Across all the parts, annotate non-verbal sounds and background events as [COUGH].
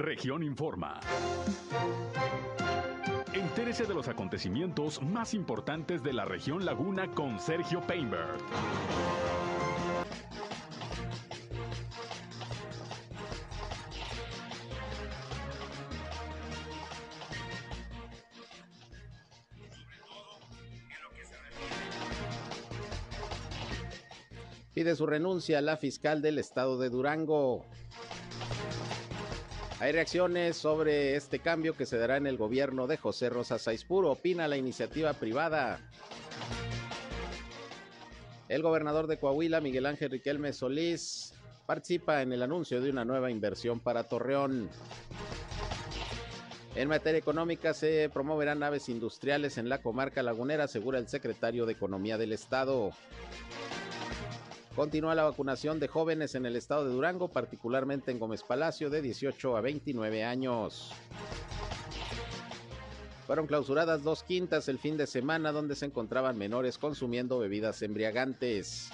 Región Informa. Entérese de los acontecimientos más importantes de la región Laguna con Sergio Painberg. Pide su renuncia la fiscal del estado de Durango. Hay reacciones sobre este cambio que se dará en el gobierno de José Rosa Saizpuro. Opina la iniciativa privada. El gobernador de Coahuila, Miguel Ángel Riquelme Solís, participa en el anuncio de una nueva inversión para Torreón. En materia económica se promoverán naves industriales en la comarca lagunera, asegura el secretario de Economía del Estado. Continúa la vacunación de jóvenes en el estado de Durango, particularmente en Gómez Palacio, de 18 a 29 años. Fueron clausuradas dos quintas el fin de semana donde se encontraban menores consumiendo bebidas embriagantes.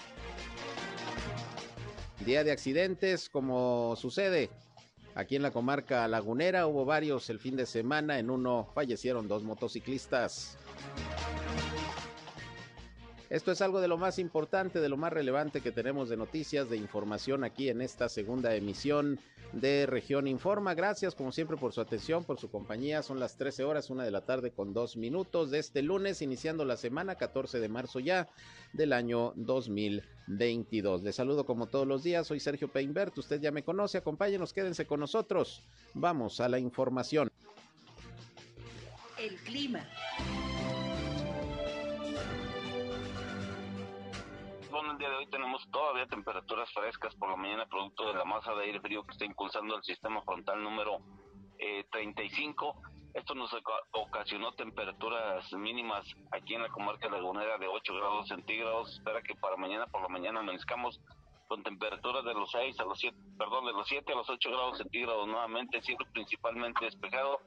Día de accidentes, como sucede aquí en la comarca lagunera, hubo varios el fin de semana, en uno fallecieron dos motociclistas. Esto es algo de lo más importante, de lo más relevante que tenemos de noticias, de información aquí en esta segunda emisión de Región Informa. Gracias como siempre por su atención, por su compañía. Son las 13 horas, una de la tarde con dos minutos de este lunes, iniciando la semana 14 de marzo ya del año 2022. Les saludo como todos los días, soy Sergio Peinbert, usted ya me conoce, acompáñenos, quédense con nosotros. Vamos a la información. El clima. El día de hoy tenemos todavía temperaturas frescas por la mañana, producto de la masa de aire frío que está impulsando el sistema frontal número 35. Eh, Esto nos ocasionó temperaturas mínimas aquí en la comarca lagunera de 8 grados centígrados. Espera que para mañana por la mañana amanezcamos con temperaturas de los 6 a los 7, perdón, de los 7 a los 8 grados centígrados nuevamente, cielo principalmente despejado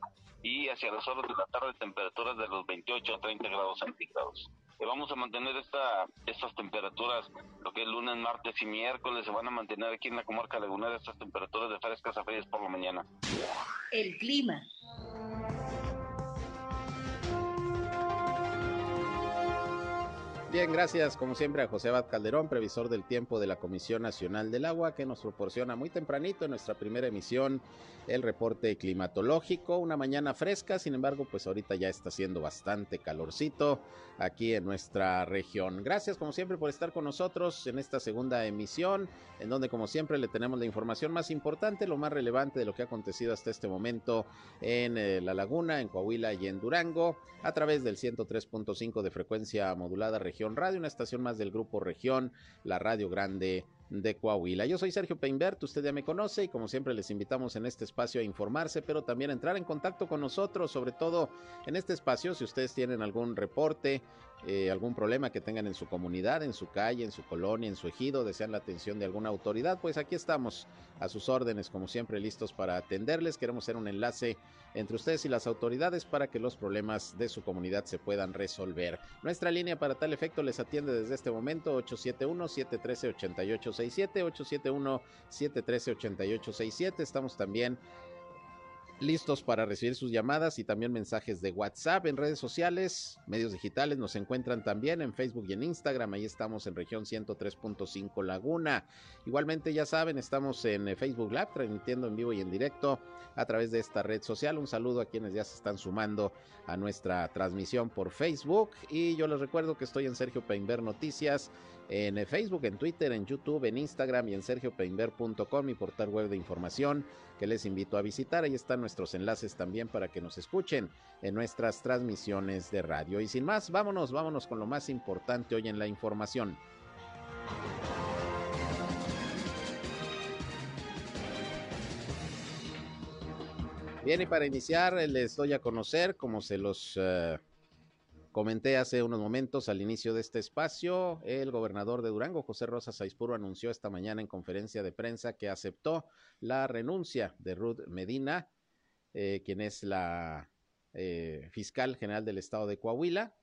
y hacia las horas de la tarde temperaturas de los 28 a 30 grados centígrados vamos a mantener esta, estas temperaturas, lo que es lunes, martes y miércoles, se van a mantener aquí en la comarca lagunera estas temperaturas de frescas a frías por la mañana. El clima. Bien, gracias como siempre a José Abad Calderón, previsor del tiempo de la Comisión Nacional del Agua, que nos proporciona muy tempranito en nuestra primera emisión el reporte climatológico. Una mañana fresca, sin embargo, pues ahorita ya está haciendo bastante calorcito aquí en nuestra región. Gracias como siempre por estar con nosotros en esta segunda emisión, en donde como siempre le tenemos la información más importante, lo más relevante de lo que ha acontecido hasta este momento en eh, La Laguna, en Coahuila y en Durango, a través del 103.5 de frecuencia modulada regional Radio, una estación más del grupo Región, la Radio Grande de Coahuila. Yo soy Sergio Peinbert, usted ya me conoce y como siempre les invitamos en este espacio a informarse, pero también a entrar en contacto con nosotros, sobre todo en este espacio, si ustedes tienen algún reporte, eh, algún problema que tengan en su comunidad, en su calle, en su colonia, en su ejido, desean la atención de alguna autoridad, pues aquí estamos a sus órdenes, como siempre, listos para atenderles. Queremos ser un enlace entre ustedes y las autoridades para que los problemas de su comunidad se puedan resolver. Nuestra línea para tal efecto les atiende desde este momento 871-713-8867, 871-713-8867. Estamos también listos para recibir sus llamadas y también mensajes de WhatsApp en redes sociales, medios digitales. Nos encuentran también en Facebook y en Instagram. Ahí estamos en región 103.5 Laguna. Igualmente, ya saben, estamos en eh, Facebook Live transmitiendo en vivo y en directo a través de esta red social. Un saludo a quienes ya se están sumando a nuestra transmisión por Facebook. Y yo les recuerdo que estoy en Sergio Peinber Noticias en eh, Facebook, en Twitter, en YouTube, en Instagram y en sergiopeinber.com, mi portal web de información que les invito a visitar. Ahí están nuestros enlaces también para que nos escuchen en nuestras transmisiones de radio. Y sin más, vámonos, vámonos con lo más importante hoy en la información. Bien, y para iniciar les doy a conocer, como se los uh, comenté hace unos momentos al inicio de este espacio, el gobernador de Durango, José Rosa Saizpuro, anunció esta mañana en conferencia de prensa que aceptó la renuncia de Ruth Medina, eh, quien es la eh, fiscal general del estado de Coahuila.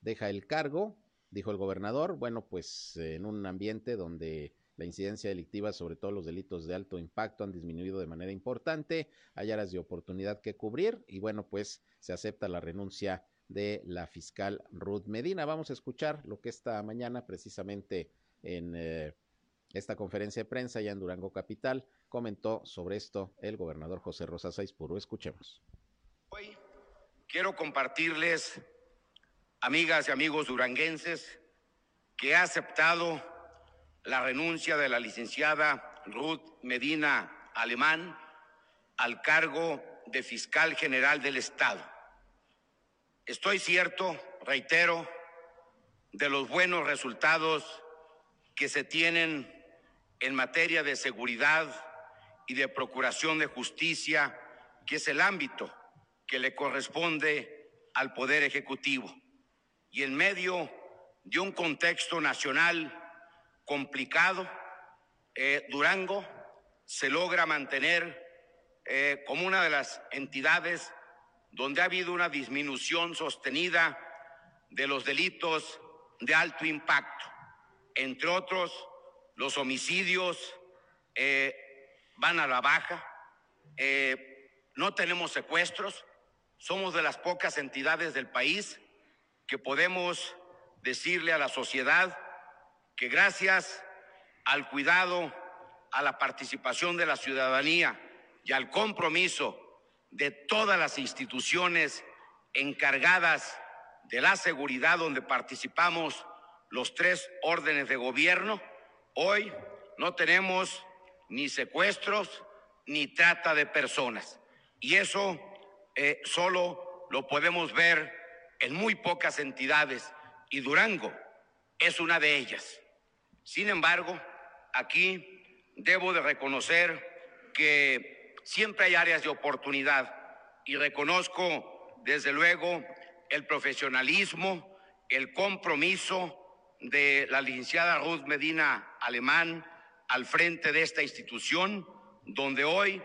Deja el cargo, dijo el gobernador, bueno, pues en un ambiente donde la incidencia delictiva, sobre todo los delitos de alto impacto, han disminuido de manera importante. Hay áreas de oportunidad que cubrir y bueno, pues se acepta la renuncia de la fiscal Ruth Medina. Vamos a escuchar lo que esta mañana, precisamente en eh, esta conferencia de prensa ya en Durango Capital, comentó sobre esto el gobernador José Rosa Saizpuro. Escuchemos. Hoy quiero compartirles, amigas y amigos duranguenses, que ha aceptado la renuncia de la licenciada Ruth Medina Alemán al cargo de fiscal general del Estado. Estoy cierto, reitero, de los buenos resultados que se tienen en materia de seguridad y de procuración de justicia, que es el ámbito que le corresponde al Poder Ejecutivo. Y en medio de un contexto nacional complicado, eh, Durango se logra mantener eh, como una de las entidades donde ha habido una disminución sostenida de los delitos de alto impacto. Entre otros, los homicidios eh, van a la baja, no tenemos secuestros, somos de las pocas entidades del país que podemos decirle a la sociedad que gracias al cuidado, a la participación de la ciudadanía y al compromiso de todas las instituciones encargadas de la seguridad donde participamos los tres órdenes de gobierno, hoy no tenemos ni secuestros ni trata de personas. Y eso eh, solo lo podemos ver en muy pocas entidades y Durango es una de ellas. Sin embargo, aquí debo de reconocer que siempre hay áreas de oportunidad y reconozco desde luego el profesionalismo, el compromiso de la licenciada Ruth Medina Alemán al frente de esta institución, donde hoy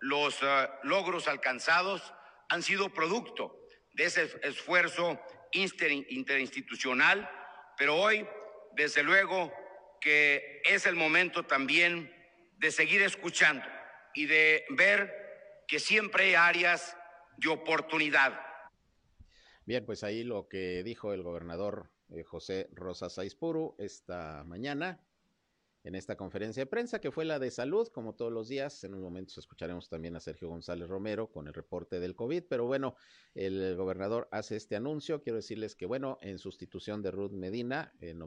los eh, logros alcanzados han sido producto de ese esfuerzo interinstitucional, pero hoy, desde luego, que es el momento también de seguir escuchando y de ver que siempre hay áreas de oportunidad. Bien, pues ahí lo que dijo el gobernador eh, José Rosas Aispuru esta mañana en esta conferencia de prensa, que fue la de salud, como todos los días. En un momento escucharemos también a Sergio González Romero con el reporte del COVID, pero bueno, el gobernador hace este anuncio. Quiero decirles que, bueno, en sustitución de Ruth Medina, el,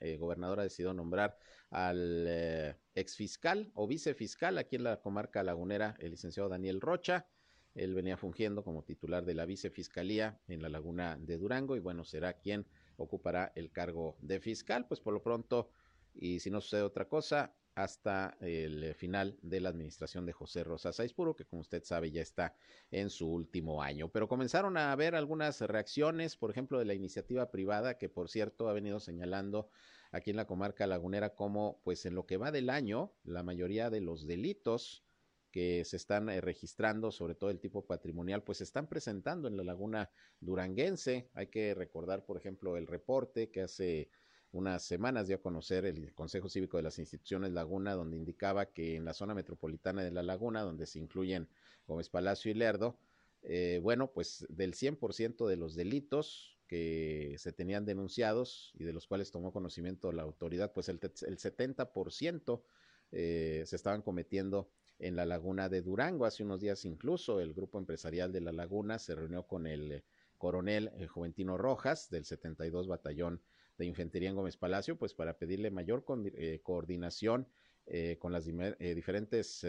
eh, gobernador ha decidido nombrar al eh, exfiscal o vicefiscal aquí en la comarca lagunera, el licenciado Daniel Rocha. Él venía fungiendo como titular de la vicefiscalía en la laguna de Durango y bueno, será quien ocupará el cargo de fiscal. Pues por lo pronto y si no sucede otra cosa, hasta el final de la administración de José Rosa Saizpuro, que como usted sabe ya está en su último año. Pero comenzaron a haber algunas reacciones, por ejemplo, de la iniciativa privada, que por cierto ha venido señalando aquí en la comarca lagunera como, pues en lo que va del año, la mayoría de los delitos que se están eh, registrando, sobre todo el tipo patrimonial, pues se están presentando en la laguna duranguense. Hay que recordar, por ejemplo, el reporte que hace unas semanas dio a conocer el Consejo Cívico de las Instituciones Laguna, donde indicaba que en la zona metropolitana de la Laguna, donde se incluyen Gómez Palacio y Lerdo, eh, bueno, pues del 100% de los delitos que se tenían denunciados y de los cuales tomó conocimiento la autoridad, pues el, el 70% eh, se estaban cometiendo en la laguna de Durango. Hace unos días incluso el grupo empresarial de la laguna se reunió con el coronel eh, Juventino Rojas del 72 Batallón de Infantería en Gómez Palacio, pues para pedirle mayor eh, coordinación eh, con las eh, diferentes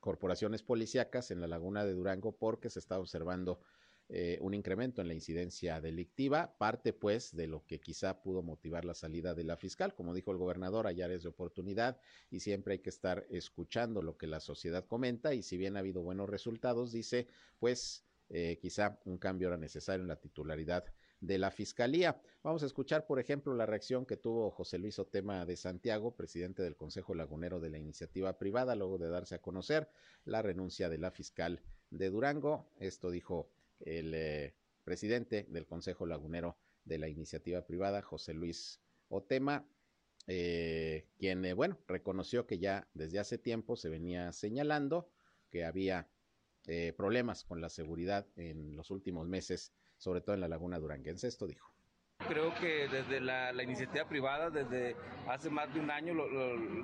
corporaciones policíacas en la laguna de Durango porque se está observando un incremento en la incidencia delictiva, parte pues de lo que quizá pudo motivar la salida de la fiscal, como dijo el gobernador, hay áreas de oportunidad y siempre hay que estar escuchando lo que la sociedad comenta y si bien ha habido buenos resultados, dice, pues quizá un cambio era necesario en la titularidad de la Fiscalía. Vamos a escuchar, por ejemplo, la reacción que tuvo José Luis Otema de Santiago, presidente del Consejo Lagunero de la Iniciativa Privada, luego de darse a conocer la renuncia de la fiscal de Durango. Esto dijo el eh, presidente del Consejo Lagunero de la Iniciativa Privada, José Luis Otema. eh, quien, eh, bueno, reconoció que ya desde hace tiempo se venía señalando que había problemas con la seguridad en los últimos meses, sobre todo en la laguna duranguense. Esto dijo. Creo que desde la, iniciativa privada, desde hace más de un año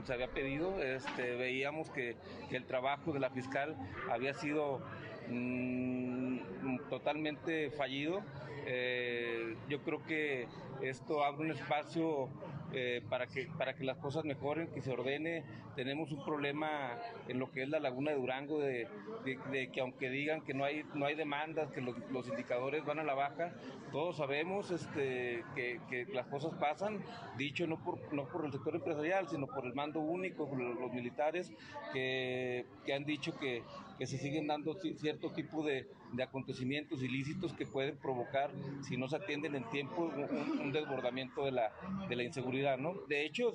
se había pedido, este, veíamos que, el trabajo de la fiscal había sido mm, totalmente fallido. Eh, yo creo que esto abre un espacio eh, para, que, para que las cosas mejoren, que se ordene. Tenemos un problema en lo que es la laguna de Durango, de, que aunque digan que no hay, no hay demandas, que los, indicadores van a la baja, todos sabemos este, que, las cosas pasan, dicho no por, no por el sector empresarial, sino por el mando único, los, militares, que, han dicho que, que se siguen dando cierto tipo de, acontecimientos ilícitos que pueden provocar, si no se atienden en tiempo, un, desbordamiento de la, de la inseguridad de hecho,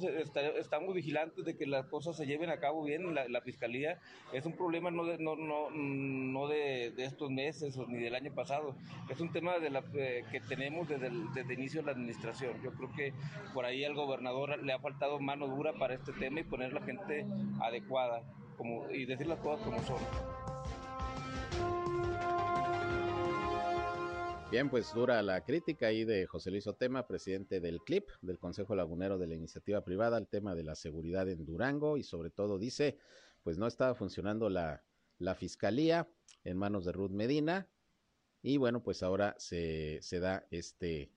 estamos vigilantes de que las cosas se lleven a cabo bien. La, la fiscalía es un problema no de, no, no, no de, estos meses ni del año pasado. Es un tema de la, eh, que tenemos desde el, desde inicio de la administración. Yo creo que por ahí al gobernador le ha faltado mano dura para este tema y poner la gente adecuada y decir las cosas como son. Bien, pues dura la crítica ahí de José Luis Otema, presidente del CLIP, del Consejo Lagunero de la Iniciativa Privada, al tema de la seguridad en Durango y sobre todo dice, pues no estaba funcionando la, la fiscalía en manos de Ruth Medina y bueno, pues ahora se, se da este,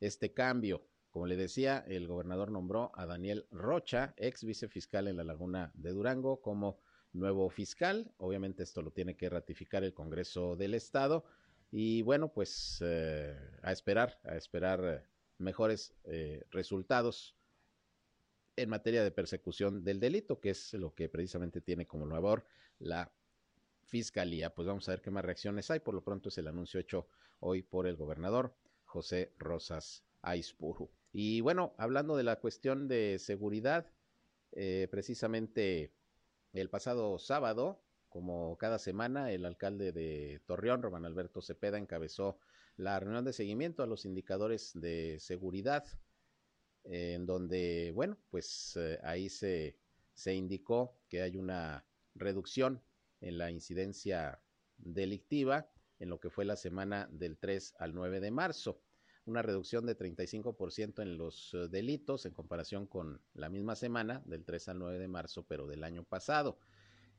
este cambio. Como le decía, el gobernador nombró a Daniel Rocha, ex vicefiscal en la Laguna de Durango, como nuevo fiscal. Obviamente esto lo tiene que ratificar el Congreso del Estado y bueno, pues eh, a esperar, a esperar mejores eh, resultados en materia de persecución del delito, que es lo que precisamente tiene como labor la Fiscalía. Pues vamos a ver qué más reacciones hay. Por lo pronto es el anuncio hecho hoy por el gobernador José Rosas Aispuru. Y bueno, hablando de la cuestión de seguridad, precisamente el pasado sábado como cada semana, el alcalde de Torreón, Román Alberto Cepeda, encabezó la reunión de seguimiento a los indicadores de seguridad, en donde, bueno, pues eh, ahí se, se indicó que hay una reducción en la incidencia delictiva en lo que fue la semana del 3 al 9 de marzo, una reducción de 35% en los eh, delitos en comparación con la misma semana del 3 al 9 de marzo, pero del año pasado.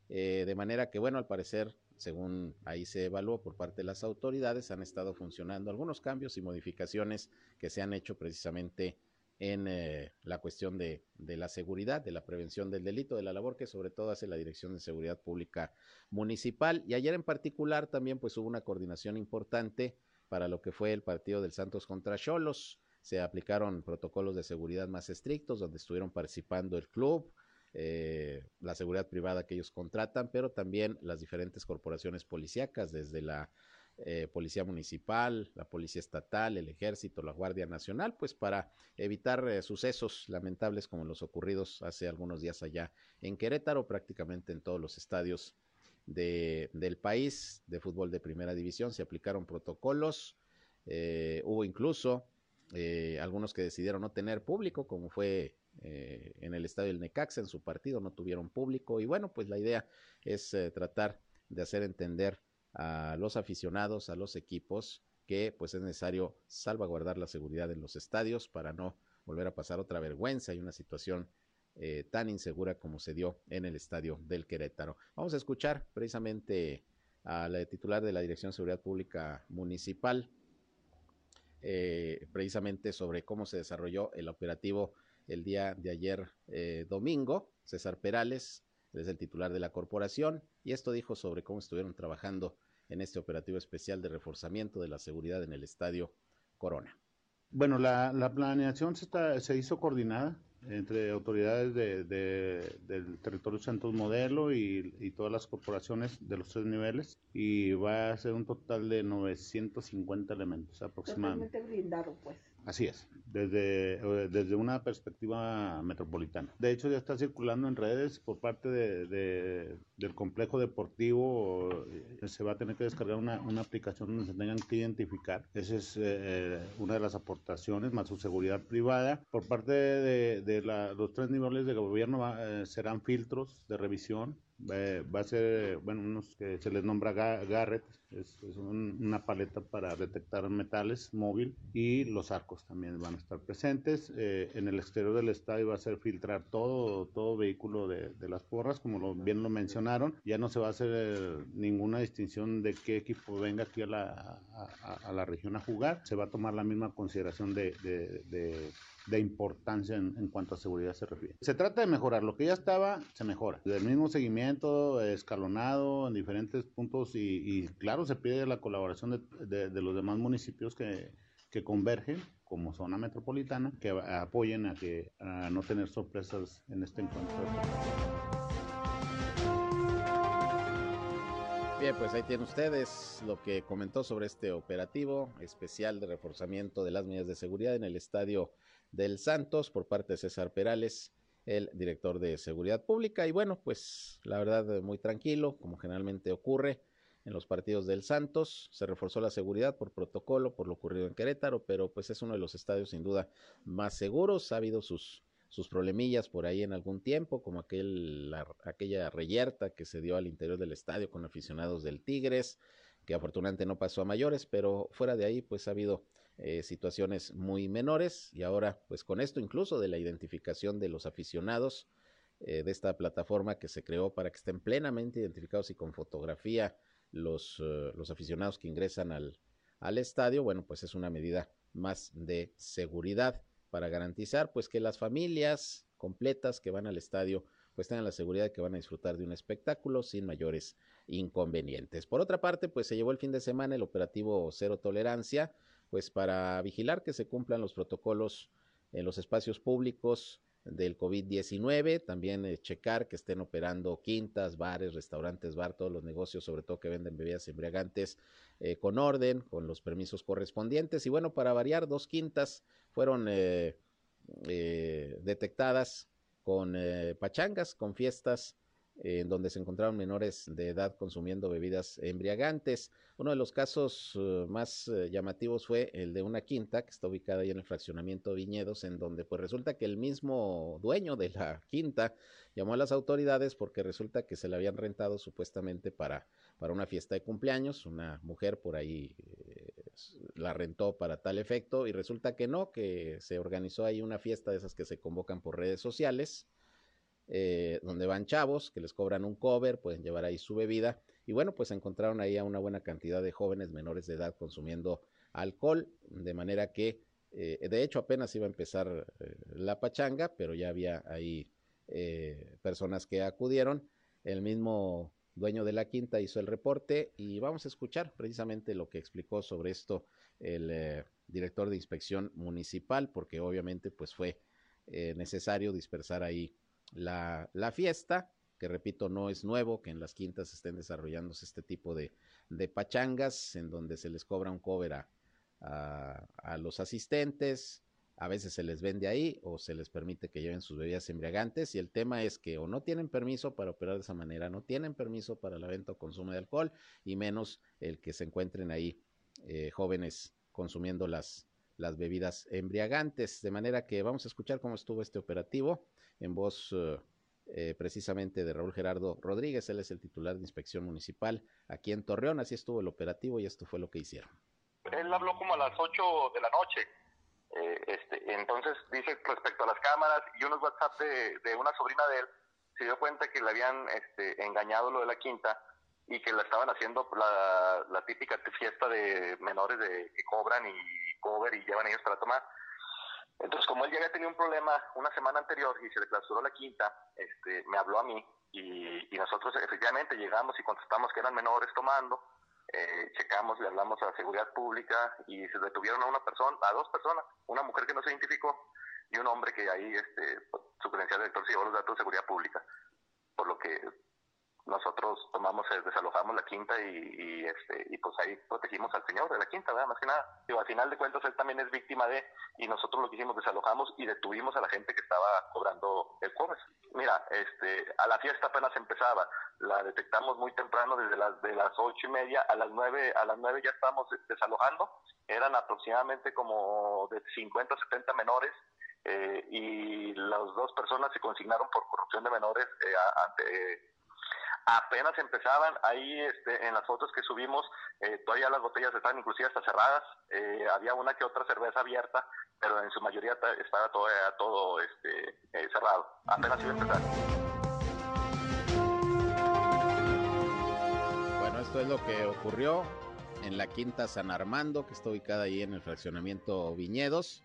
Eh, de manera que, bueno, al parecer, según ahí se evaluó por parte de las autoridades, han estado funcionando algunos cambios y modificaciones que se han hecho precisamente en eh, la cuestión de, de, la seguridad, de la prevención del delito, de la labor que sobre todo hace la Dirección de Seguridad Pública Municipal. Y ayer en particular también pues hubo una coordinación importante para lo que fue el partido del Santos contra Cholos. Se aplicaron protocolos de seguridad más estrictos donde estuvieron participando el club, eh, la seguridad privada que ellos contratan, pero también las diferentes corporaciones policíacas, desde la eh, Policía Municipal, la Policía Estatal, el Ejército, la Guardia Nacional, pues para evitar eh, sucesos lamentables como los ocurridos hace algunos días allá en Querétaro, prácticamente en todos los estadios de, del país de fútbol de primera división se aplicaron protocolos, hubo incluso algunos que decidieron no tener público, como fue eh, en el estadio del Necaxa en su partido, no tuvieron público y bueno, pues la idea es eh, tratar de hacer entender a los aficionados, a los equipos, que pues es necesario salvaguardar la seguridad en los estadios para no volver a pasar otra vergüenza y una situación eh, tan insegura como se dio en el estadio del Querétaro. Vamos a escuchar precisamente a la titular de la Dirección de Seguridad Pública Municipal, precisamente sobre cómo se desarrolló el operativo el día de ayer eh, domingo. César Perales es el titular de la corporación y esto dijo sobre cómo estuvieron trabajando en este operativo especial de reforzamiento de la seguridad en el estadio Corona. Bueno, la, planeación se hizo coordinada entre autoridades del territorio Santos Modelo y, todas las corporaciones de los tres niveles y va a ser un total de 950 elementos aproximadamente. Totalmente blindado, pues. Así es, desde, eh, desde una perspectiva metropolitana. De hecho, ya está circulando en redes por parte de, del complejo deportivo se va a tener que descargar una, una aplicación donde se tengan que identificar. Esa es eh, una de las aportaciones, más su seguridad privada. Por parte de, de la, los tres niveles de gobierno eh, serán filtros de revisión va a ser, bueno, unos que se les nombra Garrett, es, una paleta para detectar metales móvil y los arcos también van a estar presentes. Eh, en el exterior del estadio va a ser filtrar todo, todo vehículo de, las porras, como lo, bien lo mencionaron. Ya no se va a hacer eh, ninguna distinción de qué equipo venga aquí a la, a, la región a jugar. Se va a tomar la misma consideración de, de de importancia en, cuanto a seguridad se refiere. Se trata de mejorar, lo que ya estaba, se mejora. Del mismo seguimiento, escalonado en diferentes puntos y, claro, se pide la colaboración de, los demás municipios que, que, convergen como zona metropolitana, que apoyen a, que, a no tener sorpresas en este encuentro. Bien, pues ahí tienen ustedes lo que comentó sobre este operativo especial de reforzamiento de las medidas de seguridad en el estadio del Santos por parte de César Perales, el director de Seguridad Pública. Y bueno, pues la verdad muy tranquilo, como generalmente ocurre en los partidos del Santos. Se reforzó la seguridad por protocolo, por lo ocurrido en Querétaro, pero pues es uno de los estadios sin duda más seguros. Ha habido sus, sus problemillas por ahí en algún tiempo, como aquel, aquella reyerta que se dio al interior del estadio con aficionados del Tigres, que afortunadamente no pasó a mayores, pero fuera de ahí pues ha habido eh, situaciones muy menores y ahora pues con esto incluso de la identificación de los aficionados eh, de esta plataforma que se creó para que estén plenamente identificados y con fotografía los, eh, los aficionados que ingresan al, al estadio, bueno pues es una medida más de seguridad para garantizar pues que las familias completas que van al estadio pues tengan la seguridad de que van a disfrutar de un espectáculo sin mayores inconvenientes. Por otra parte, pues se llevó el fin de semana el operativo Cero Tolerancia, pues para vigilar que se cumplan los protocolos en los espacios públicos del COVID-19, también eh, checar que estén operando quintas, bares, restaurantes, bar, todos los negocios, sobre todo que venden bebidas embriagantes, eh, con orden, con los permisos correspondientes. Y bueno, para variar, dos quintas fueron eh, detectadas con pachangas, con fiestas en donde se encontraron menores de edad consumiendo bebidas embriagantes. Uno de los casos eh, más eh, llamativos fue el de una quinta que está ubicada ahí en el fraccionamiento Viñedos, en donde pues resulta que el mismo dueño de la quinta llamó a las autoridades porque resulta que se le habían rentado supuestamente para, para una fiesta de cumpleaños, una mujer por ahí eh, la rentó para tal efecto y resulta que no, que se organizó ahí una fiesta de esas que se convocan por redes sociales eh, donde van chavos que les cobran un cover, pueden llevar ahí su bebida. Y bueno, pues encontraron ahí a una buena cantidad de jóvenes menores de edad consumiendo alcohol, de manera que, eh, de hecho, apenas iba a empezar eh, la pachanga, pero ya había ahí personas que acudieron. El mismo dueño de la quinta hizo el reporte y vamos a escuchar precisamente lo que explicó sobre esto el director de inspección municipal, porque obviamente pues fue necesario dispersar ahí la, la fiesta, que repito, no es nuevo que en las quintas estén desarrollándose este tipo de, de pachangas en donde se les cobra un cover a, los asistentes, a veces se les vende ahí o se les permite que lleven sus bebidas embriagantes y el tema es que o no tienen permiso para operar de esa manera, no tienen permiso para la venta o consumo de alcohol y menos el que se encuentren ahí eh, jóvenes consumiendo las, las bebidas embriagantes. De manera que vamos a escuchar cómo estuvo este operativo en voz eh, eh, precisamente de Raúl Gerardo Rodríguez. Él es el titular de inspección municipal aquí en Torreón. Así estuvo el operativo y esto fue lo que hicieron. Él habló como a las 8 de la noche. Eh, este, entonces dice respecto a las cámaras y unos WhatsApp de, una sobrina de él, se dio cuenta que le habían este, engañado lo de la quinta y que la estaban haciendo la, típica fiesta de menores de que cobran y cover y llevan ellos para tomar entonces, como él ya había tenido un problema una semana anterior y se le clausuró la quinta, este, me habló a mí y, nosotros efectivamente llegamos y contestamos que eran menores tomando, eh, checamos, le hablamos a la seguridad pública y se detuvieron a una persona, a dos personas, una mujer que no se identificó y un hombre que ahí, este, su credencial de director se llevó los datos de seguridad pública, por lo que nosotros tomamos, eh, desalojamos la quinta y, este, y pues ahí protegimos al señor de la quinta, ¿verdad? Más que nada. Digo, al final de cuentas él también es víctima de, y nosotros lo que hicimos, desalojamos y detuvimos a la gente que estaba cobrando el cobre. Mira, este, a la fiesta apenas empezaba, la detectamos muy temprano, desde las, de las ocho y media a las nueve, a las nueve ya estábamos desalojando, eran aproximadamente como de 50 a 70 menores, eh, y las dos personas se consignaron por corrupción de menores eh, ante apenas empezaban, ahí este, en las fotos que subimos, eh, todavía las botellas estaban inclusive hasta cerradas, eh, había una que otra cerveza abierta, pero en su mayoría estaba todo, todo este, eh, cerrado, apenas iba a empezar. Bueno, esto es lo que ocurrió en la Quinta San Armando, que está ubicada ahí en el fraccionamiento Viñedos.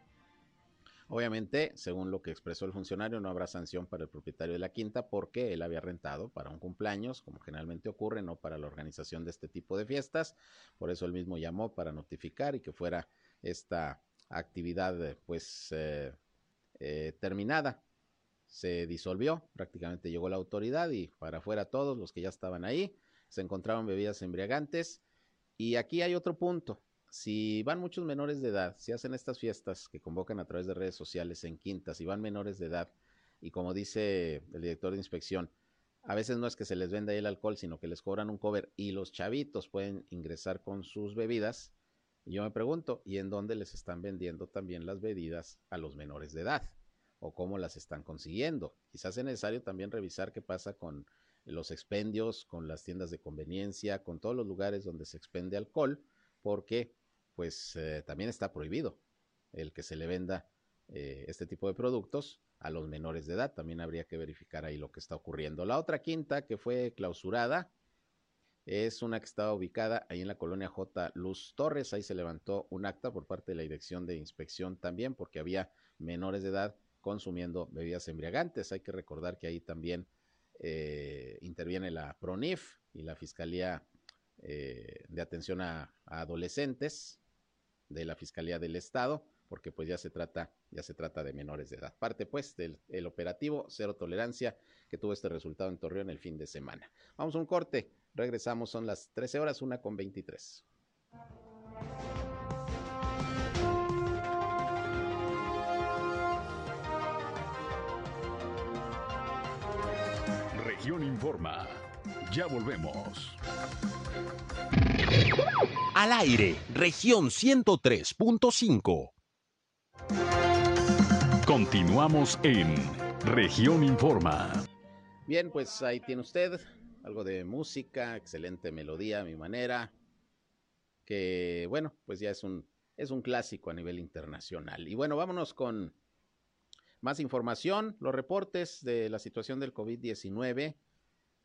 Obviamente, según lo que expresó el funcionario, no habrá sanción para el propietario de la quinta porque él había rentado para un cumpleaños, como generalmente ocurre, no para la organización de este tipo de fiestas. Por eso él mismo llamó para notificar y que fuera esta actividad pues eh, eh, terminada. Se disolvió, prácticamente llegó la autoridad y para afuera todos los que ya estaban ahí se encontraban bebidas embriagantes. Y aquí hay otro punto si van muchos menores de edad, si hacen estas fiestas que convocan a través de redes sociales en quintas y van menores de edad, y como dice el director de inspección, a veces no es que se les venda el alcohol, sino que les cobran un cover y los chavitos pueden ingresar con sus bebidas. Yo me pregunto, ¿y en dónde les están vendiendo también las bebidas a los menores de edad? ¿O cómo las están consiguiendo? Quizás es necesario también revisar qué pasa con los expendios, con las tiendas de conveniencia, con todos los lugares donde se expende alcohol, porque pues eh, también está prohibido el que se le venda eh, este tipo de productos a los menores de edad. También habría que verificar ahí lo que está ocurriendo. La otra quinta que fue clausurada es una que estaba ubicada ahí en la colonia J. Luz Torres. Ahí se levantó un acta por parte de la Dirección de Inspección también porque había menores de edad consumiendo bebidas embriagantes. Hay que recordar que ahí también eh, interviene la PRONIF y la Fiscalía de Atención a Adolescentes de la Fiscalía del Estado, porque pues ya se trata, ya se trata de menores de edad. Parte pues del el operativo Cero Tolerancia que tuvo este resultado en Torreón el fin de semana. Vamos a un corte, regresamos, son las 13 horas, una con 23. Región Informa. Ya volvemos. Al aire, región 103.5. Continuamos en región Informa. Bien, pues ahí tiene usted algo de música, excelente melodía a mi manera, que bueno, pues ya es un, es un clásico a nivel internacional. Y bueno, vámonos con más información, los reportes de la situación del COVID-19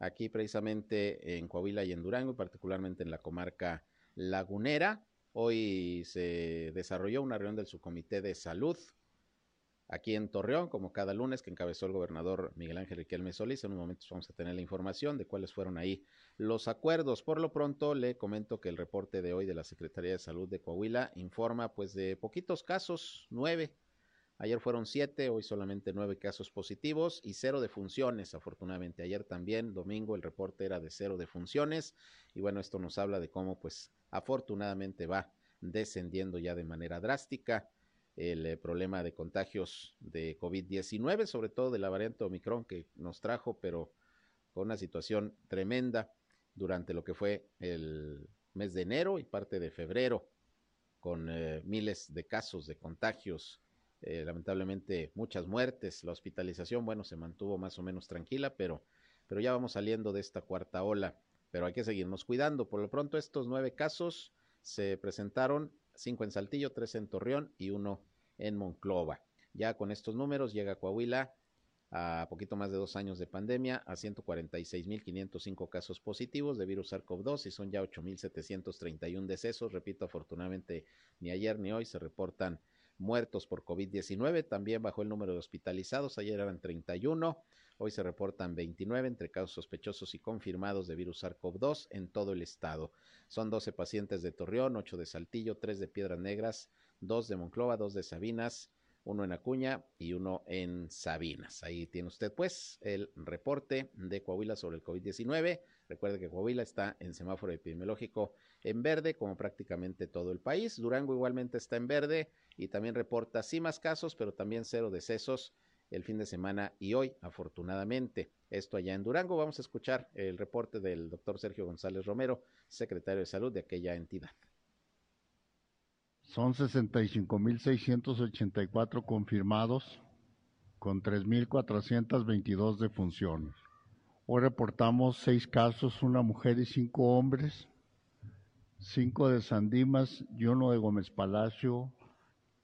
aquí precisamente en Coahuila y en Durango, particularmente en la comarca lagunera. Hoy se desarrolló una reunión del subcomité de salud aquí en Torreón, como cada lunes, que encabezó el gobernador Miguel Ángel Riquelme Solís. En un momento vamos a tener la información de cuáles fueron ahí los acuerdos. Por lo pronto, le comento que el reporte de hoy de la Secretaría de Salud de Coahuila informa pues de poquitos casos, nueve. Ayer fueron siete, hoy solamente nueve casos positivos y cero de funciones, afortunadamente. Ayer también, domingo, el reporte era de cero de funciones y bueno, esto nos habla de cómo pues afortunadamente va descendiendo ya de manera drástica el eh, problema de contagios de COVID-19, sobre todo de la variante Omicron que nos trajo, pero con una situación tremenda durante lo que fue el mes de enero y parte de febrero, con eh, miles de casos de contagios, eh, lamentablemente muchas muertes, la hospitalización, bueno, se mantuvo más o menos tranquila, pero, pero ya vamos saliendo de esta cuarta ola pero hay que seguirnos cuidando. Por lo pronto, estos nueve casos se presentaron, cinco en Saltillo, tres en Torreón y uno en Monclova. Ya con estos números llega Coahuila a poquito más de dos años de pandemia a 146.505 casos positivos de virus SARS-CoV-2 y son ya 8.731 decesos. Repito, afortunadamente ni ayer ni hoy se reportan muertos por COVID-19. También bajó el número de hospitalizados. Ayer eran 31. Hoy se reportan 29 entre casos sospechosos y confirmados de virus SARS-CoV-2 en todo el estado. Son 12 pacientes de Torreón, 8 de Saltillo, 3 de Piedras Negras, 2 de Monclova, 2 de Sabinas, uno en Acuña y uno en Sabinas. Ahí tiene usted pues el reporte de Coahuila sobre el COVID-19. Recuerde que Coahuila está en semáforo epidemiológico en verde, como prácticamente todo el país. Durango igualmente está en verde y también reporta sí más casos, pero también cero decesos el fin de semana y hoy, afortunadamente. Esto allá en Durango. Vamos a escuchar el reporte del doctor Sergio González Romero, secretario de salud de aquella entidad. Son 65.684 confirmados con 3.422 defunciones. Hoy reportamos seis casos, una mujer y cinco hombres, cinco de Sandimas y uno de Gómez Palacio.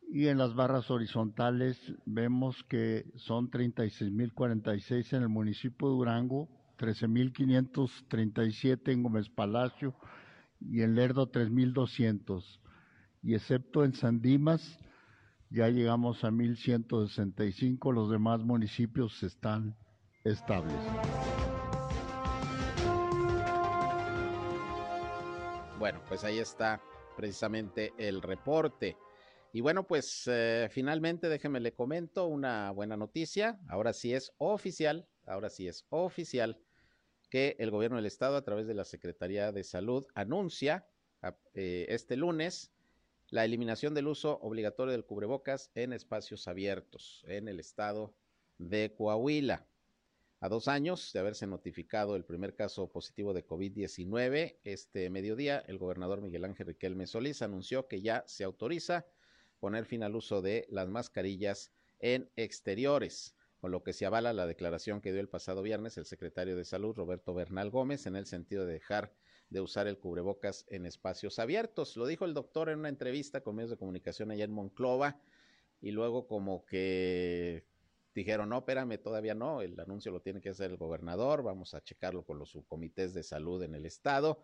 Y en las barras horizontales vemos que son 36.046 en el municipio de Durango, 13.537 en Gómez Palacio y en Lerdo 3.200 y excepto en Sandimas, ya llegamos a 1165, los demás municipios están estables. Bueno, pues ahí está precisamente el reporte. Y bueno, pues eh, finalmente déjeme le comento una buena noticia. Ahora sí es oficial, ahora sí es oficial que el gobierno del estado a través de la Secretaría de Salud anuncia eh, este lunes la eliminación del uso obligatorio del cubrebocas en espacios abiertos en el estado de Coahuila. A dos años de haberse notificado el primer caso positivo de COVID-19, este mediodía el gobernador Miguel Ángel Riquelme Solís anunció que ya se autoriza poner fin al uso de las mascarillas en exteriores, con lo que se avala la declaración que dio el pasado viernes el secretario de Salud, Roberto Bernal Gómez, en el sentido de dejar de usar el cubrebocas en espacios abiertos. Lo dijo el doctor en una entrevista con medios de comunicación allá en Monclova y luego como que dijeron, no, espérame, todavía no, el anuncio lo tiene que hacer el gobernador, vamos a checarlo con los subcomités de salud en el estado.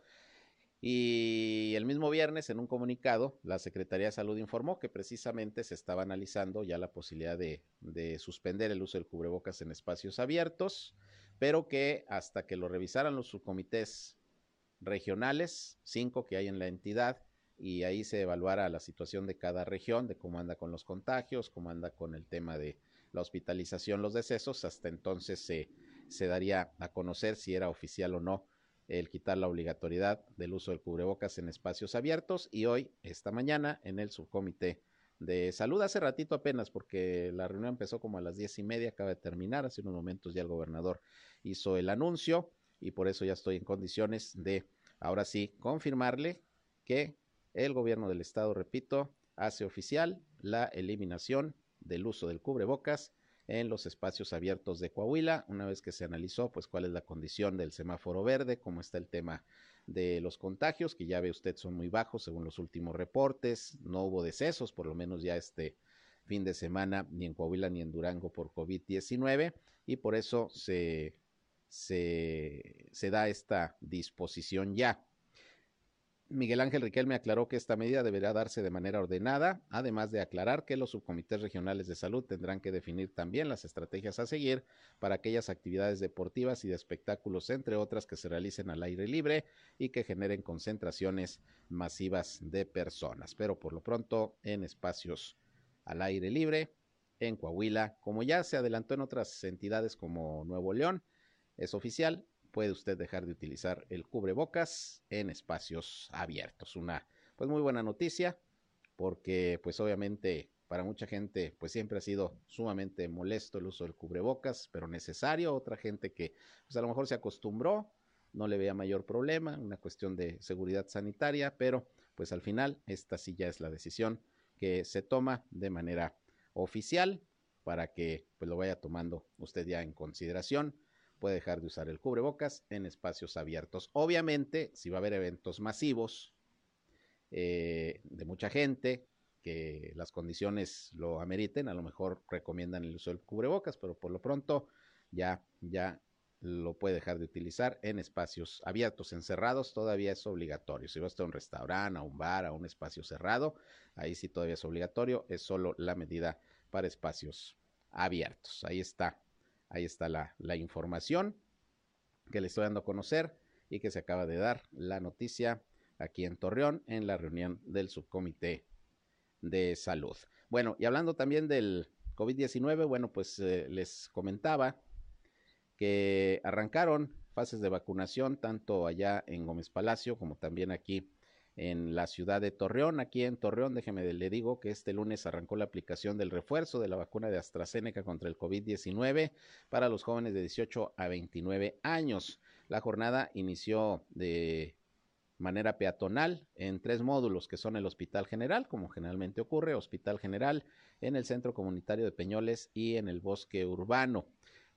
Y el mismo viernes, en un comunicado, la Secretaría de Salud informó que precisamente se estaba analizando ya la posibilidad de, de, suspender el uso del cubrebocas en espacios abiertos, pero que hasta que lo revisaran los subcomités regionales, cinco que hay en la entidad, y ahí se evaluara la situación de cada región, de cómo anda con los contagios, cómo anda con el tema de la hospitalización, los decesos, hasta entonces se, se daría a conocer si era oficial o no el quitar la obligatoriedad del uso del cubrebocas en espacios abiertos y hoy, esta mañana, en el subcomité de salud, hace ratito apenas, porque la reunión empezó como a las diez y media, acaba de terminar, hace unos momentos ya el gobernador hizo el anuncio y por eso ya estoy en condiciones de ahora sí confirmarle que el gobierno del estado, repito, hace oficial la eliminación del uso del cubrebocas en los espacios abiertos de Coahuila, una vez que se analizó pues cuál es la condición del semáforo verde, cómo está el tema de los contagios, que ya ve usted son muy bajos según los últimos reportes, no hubo decesos, por lo menos ya este fin de semana, ni en Coahuila ni en Durango por COVID-19, y por eso se se, se da esta disposición ya. Miguel Ángel Riquelme aclaró que esta medida deberá darse de manera ordenada, además de aclarar que los subcomités regionales de salud tendrán que definir también las estrategias a seguir para aquellas actividades deportivas y de espectáculos, entre otras, que se realicen al aire libre y que generen concentraciones masivas de personas. Pero por lo pronto, en espacios al aire libre, en Coahuila, como ya se adelantó en otras entidades como Nuevo León, es oficial, puede usted dejar de utilizar el cubrebocas en espacios abiertos. Una pues muy buena noticia porque pues obviamente para mucha gente pues siempre ha sido sumamente molesto el uso del cubrebocas, pero necesario. Otra gente que pues a lo mejor se acostumbró, no le vea mayor problema, una cuestión de seguridad sanitaria, pero pues al final esta sí ya es la decisión que se toma de manera oficial para que pues lo vaya tomando usted ya en consideración puede dejar de usar el cubrebocas en espacios abiertos. Obviamente, si va a haber eventos masivos eh, de mucha gente, que las condiciones lo ameriten, a lo mejor recomiendan el uso del cubrebocas, pero por lo pronto ya, ya lo puede dejar de utilizar en espacios abiertos, encerrados, todavía es obligatorio. Si va a un restaurante, a un bar, a un espacio cerrado, ahí sí todavía es obligatorio, es solo la medida para espacios abiertos. Ahí está Ahí está la, información que le estoy dando a conocer y que se acaba de dar la noticia aquí en Torreón en la reunión del subcomité de salud. Bueno, y hablando también del COVID-19, bueno, pues eh, les comentaba que arrancaron fases de vacunación tanto allá en Gómez Palacio como también aquí en la ciudad de Torreón. Aquí en Torreón, déjeme le digo que este lunes arrancó la aplicación del refuerzo de la vacuna de AstraZeneca contra el COVID-19 para los jóvenes de 18 a 29 años. La jornada inició de manera peatonal en tres módulos que son el Hospital General, como generalmente ocurre, Hospital General, en el Centro Comunitario de Peñoles y en el Bosque Urbano.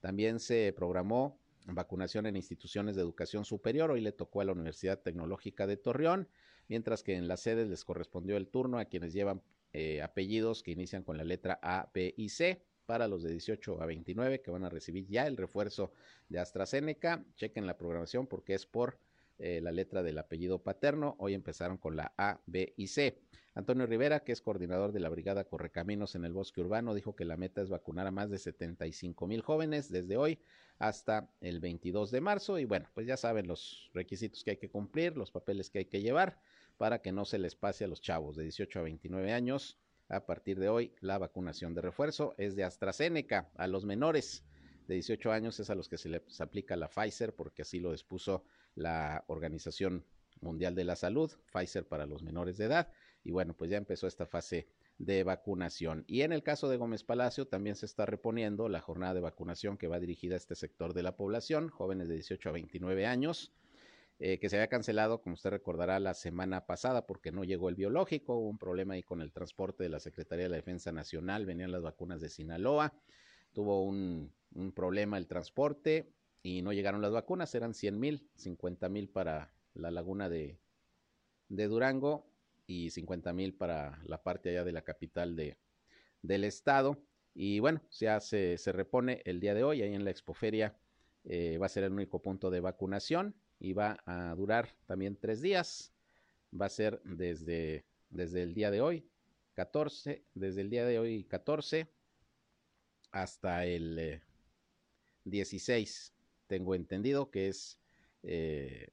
También se programó vacunación en instituciones de educación superior. Hoy le tocó a la Universidad Tecnológica de Torreón, mientras que en las sedes les correspondió el turno a quienes llevan eh, apellidos que inician con la letra A, B y C para los de 18 a 29 que van a recibir ya el refuerzo de AstraZeneca. Chequen la programación porque es por eh, la letra del apellido paterno. Hoy empezaron con la A, B y C. Antonio Rivera, que es coordinador de la Brigada Correcaminos en el Bosque Urbano, dijo que la meta es vacunar a más de 75 mil jóvenes desde hoy hasta el 22 de marzo. Y bueno, pues ya saben los requisitos que hay que cumplir, los papeles que hay que llevar para que no se les pase a los chavos de 18 a 29 años. A partir de hoy, la vacunación de refuerzo es de AstraZeneca. A los menores de 18 años es a los que se les aplica la Pfizer, porque así lo dispuso la Organización Mundial de la Salud, Pfizer para los menores de edad. Y bueno, pues ya empezó esta fase de vacunación. Y en el caso de Gómez Palacio también se está reponiendo la jornada de vacunación que va dirigida a este sector de la población, jóvenes de 18 a 29 años, eh, que se había cancelado, como usted recordará, la semana pasada porque no llegó el biológico, hubo un problema ahí con el transporte de la Secretaría de la Defensa Nacional, venían las vacunas de Sinaloa, tuvo un, un problema el transporte y no llegaron las vacunas, eran 100 mil, 50 mil para la laguna de, de Durango y 50 mil para la parte allá de la capital de, del estado. Y bueno, ya se, se repone el día de hoy ahí en la expoferia. Eh, va a ser el único punto de vacunación y va a durar también tres días. Va a ser desde, desde el día de hoy, 14, desde el día de hoy 14 hasta el 16, eh, tengo entendido que es eh,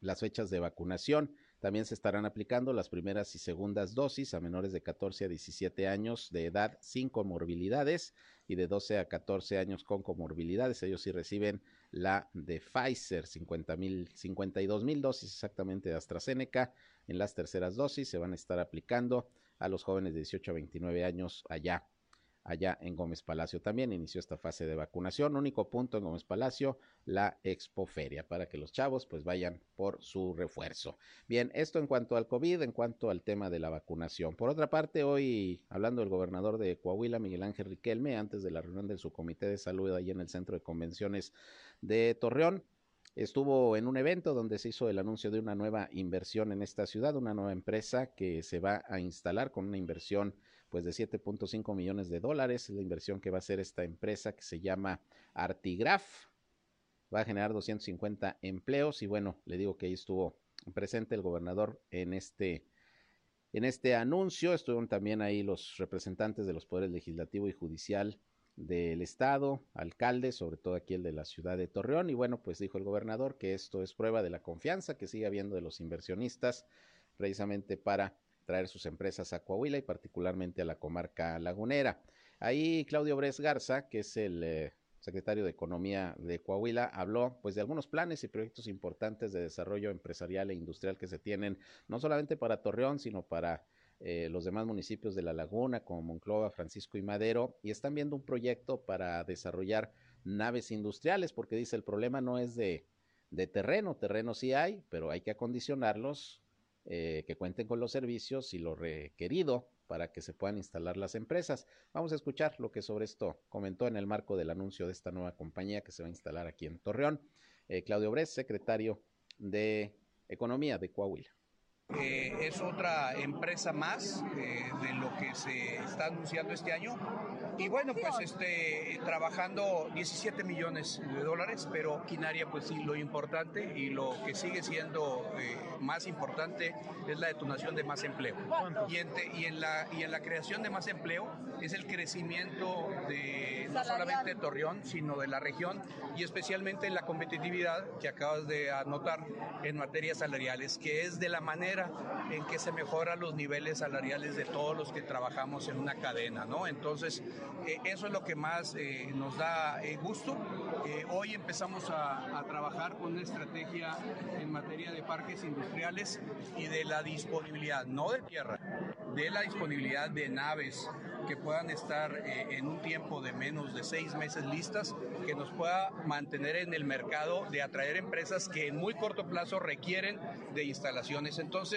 las fechas de vacunación. También se estarán aplicando las primeras y segundas dosis a menores de 14 a 17 años de edad sin comorbilidades y de 12 a 14 años con comorbilidades. Ellos sí reciben la de Pfizer, 50 mil, 52 mil dosis exactamente de AstraZeneca. En las terceras dosis se van a estar aplicando a los jóvenes de 18 a 29 años allá allá en Gómez Palacio. También inició esta fase de vacunación. Único punto en Gómez Palacio, la expoferia, para que los chavos pues vayan por su refuerzo. Bien, esto en cuanto al COVID, en cuanto al tema de la vacunación. Por otra parte, hoy hablando del gobernador de Coahuila, Miguel Ángel Riquelme, antes de la reunión de su comité de salud ahí en el centro de convenciones de Torreón, estuvo en un evento donde se hizo el anuncio de una nueva inversión en esta ciudad, una nueva empresa que se va a instalar con una inversión pues de 7.5 millones de dólares, la inversión que va a hacer esta empresa que se llama Artigraf. Va a generar 250 empleos y bueno, le digo que ahí estuvo presente el gobernador en este en este anuncio. Estuvieron también ahí los representantes de los poderes legislativo y judicial del estado, alcaldes, sobre todo aquí el de la ciudad de Torreón. Y bueno, pues dijo el gobernador que esto es prueba de la confianza que sigue habiendo de los inversionistas precisamente para traer sus empresas a Coahuila y particularmente a la comarca lagunera. Ahí Claudio Bres Garza, que es el eh, secretario de Economía de Coahuila, habló pues de algunos planes y proyectos importantes de desarrollo empresarial e industrial que se tienen no solamente para Torreón, sino para eh, los demás municipios de la laguna como Monclova, Francisco y Madero, y están viendo un proyecto para desarrollar naves industriales, porque dice el problema no es de, de terreno, terreno sí hay, pero hay que acondicionarlos eh, que cuenten con los servicios y lo requerido para que se puedan instalar las empresas. Vamos a escuchar lo que sobre esto comentó en el marco del anuncio de esta nueva compañía que se va a instalar aquí en Torreón. Eh, Claudio Bres, secretario de Economía de Coahuila. Eh, es otra empresa más eh, de lo que se está anunciando este año. Y bueno, pues este, trabajando 17 millones de dólares, pero Quinaria pues sí, lo importante y lo que sigue siendo eh, más importante es la detonación de más empleo. Y en, y, en la, y en la creación de más empleo es el crecimiento de no solamente de Torreón, sino de la región y especialmente en la competitividad que acabas de anotar en materias salariales, que es de la manera manera en que se mejoran los niveles salariales de todos los que trabajamos en una cadena, ¿no? Entonces, eh, eso es lo que más eh, nos da eh, gusto. hoy empezamos a, a trabajar con una estrategia en materia de parques industriales y de la disponibilidad, no de tierra, de la disponibilidad de naves que puedan estar eh, en un tiempo de menos de seis meses listas, que nos pueda mantener en el mercado de atraer empresas que en muy corto plazo requieren de instalaciones. Entonces,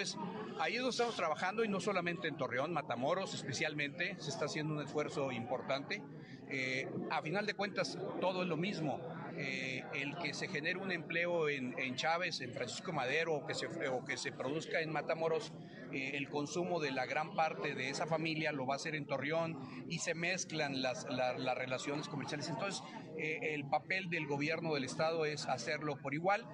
ahí es donde estamos trabajando y no solamente en Torreón, Matamoros especialmente, se está haciendo un esfuerzo importante. Eh, a final de cuentas, todo es lo mismo. Eh, el que se genere un empleo en, Chávez, en Francisco Madero, o que se, o que se produzca en Matamoros, eh, el consumo de la gran parte de esa familia lo va a hacer en Torreón y se mezclan las, las relaciones comerciales. Entonces, eh, el papel del gobierno del Estado es hacerlo por igual,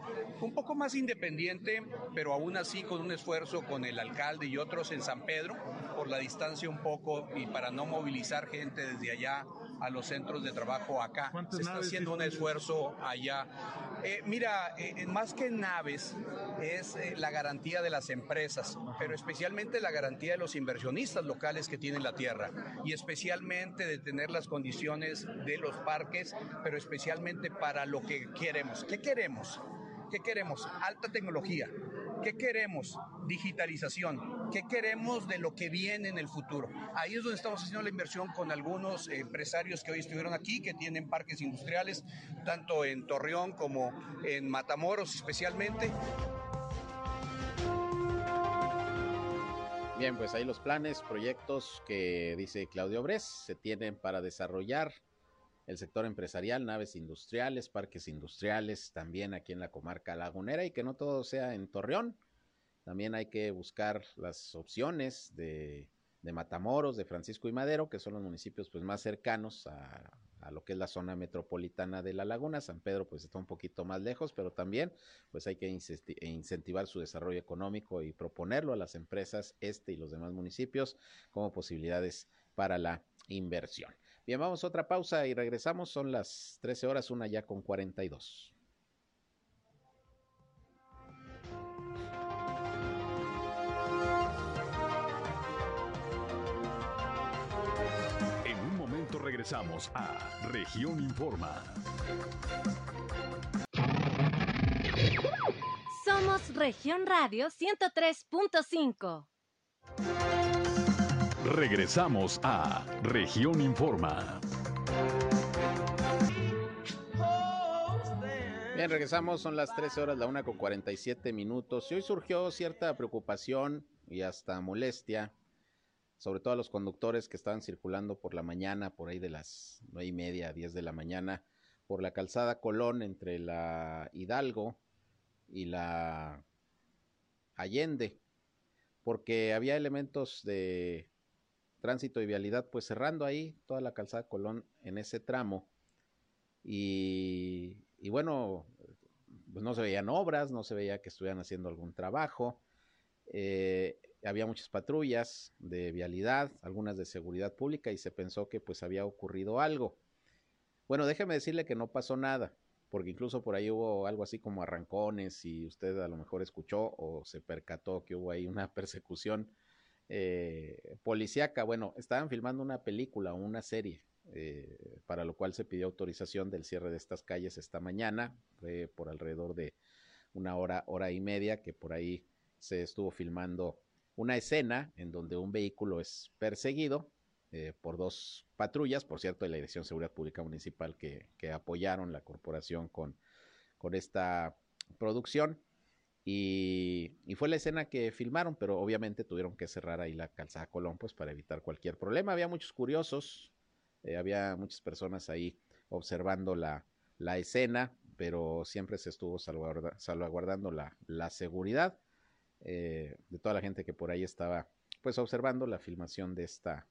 un poco más independiente, pero aún así con un esfuerzo con el alcalde y otros en San Pedro, por la distancia un poco y para no movilizar gente desde allá a los centros de trabajo acá. Se está haciendo un esfuerzo allá. Eh, mira, eh, más que naves, es la garantía de las empresas, pero especialmente la garantía de los inversionistas locales que tienen la tierra y especialmente de tener las condiciones de los parques pero especialmente para lo que queremos. ¿Qué queremos? ¿Qué queremos? Alta tecnología. ¿Qué queremos? Digitalización. ¿Qué queremos de lo que viene en el futuro? Ahí es donde estamos haciendo la inversión con algunos empresarios que hoy estuvieron aquí, que tienen parques industriales, tanto en Torreón como en Matamoros especialmente. Bien, pues ahí los planes, proyectos que dice Claudio Bres se tienen para desarrollar el sector empresarial, naves industriales, parques industriales, también aquí en la comarca lagunera y que no todo sea en Torreón. También hay que buscar las opciones de, Matamoros, de Francisco y Madero, que son los municipios pues, más cercanos a, a, lo que es la zona metropolitana de la laguna. San Pedro pues está un poquito más lejos, pero también pues hay que incentivar su desarrollo económico y proponerlo a las empresas este y los demás municipios como posibilidades para la inversión. Bien, vamos a otra pausa y regresamos. Son las 13 horas, una ya con 42. Regresamos a Región Informa. Somos Región Radio 103.5. Regresamos a Región Informa. Bien, regresamos, son las 13 horas, la una con 47 minutos. Y hoy surgió cierta preocupación y hasta molestia, sobre todo a los conductores que estaban circulando por la mañana, por ahí de las nueve y media, 10 de la mañana, por la calzada Colón entre la Hidalgo y la Allende, porque había elementos de tránsito y vialidad, pues cerrando ahí toda la calzada Colón en ese tramo. Y, bueno, pues no se veían obras, no se veía que estuvieran haciendo algún trabajo. Eh, había muchas patrullas de vialidad, algunas de seguridad pública y se pensó que pues había ocurrido algo. Bueno, déjeme decirle que no pasó nada, porque incluso por ahí hubo algo así como arrancones y usted a lo mejor escuchó o se percató que hubo ahí una [LAUGHS] persecución eh, policíaca. Bueno, estaban filmando una película, una serie, eh, para lo cual se pidió autorización del cierre de estas calles esta mañana, fue por alrededor de una hora, hora y media, que por ahí se estuvo filmando una escena en donde un vehículo es perseguido eh, por dos patrullas, por cierto, de la Dirección de Seguridad Pública Municipal que, que apoyaron la corporación con, con esta producción. Y, fue la escena que filmaron, pero obviamente tuvieron que cerrar ahí la calzada Colón, pues para evitar cualquier problema. Había muchos curiosos, eh, había muchas personas ahí observando la, la escena, pero siempre se estuvo salvaguardando la, la seguridad eh, de toda la gente que por ahí estaba, pues observando la filmación de esta,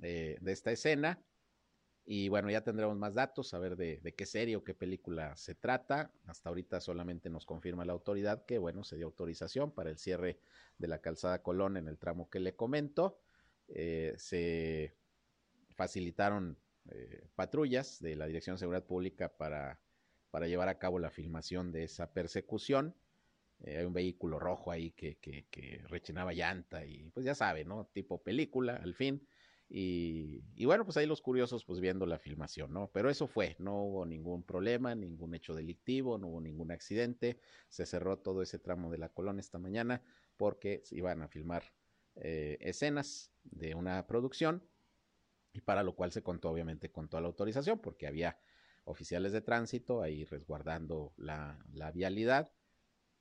eh, de esta escena. Y bueno, ya tendremos más datos, a ver de, qué serie o qué película se trata. Hasta ahorita solamente nos confirma la autoridad que, bueno, se dio autorización para el cierre de la calzada Colón en el tramo que le comento. Eh, se facilitaron eh, patrullas de la Dirección de Seguridad Pública para, para llevar a cabo la filmación de esa persecución. Eh, hay un vehículo rojo ahí que, que, rechinaba llanta y pues ya sabe, ¿no? Tipo película, al fin. Y, y, bueno, pues ahí los curiosos pues viendo la filmación, ¿no? Pero eso fue, no hubo ningún problema, ningún hecho delictivo, no hubo ningún accidente, se cerró todo ese tramo de la colón esta mañana porque iban a filmar eh, escenas de una producción y para lo cual se contó obviamente con toda la autorización porque había oficiales de tránsito ahí resguardando la, la vialidad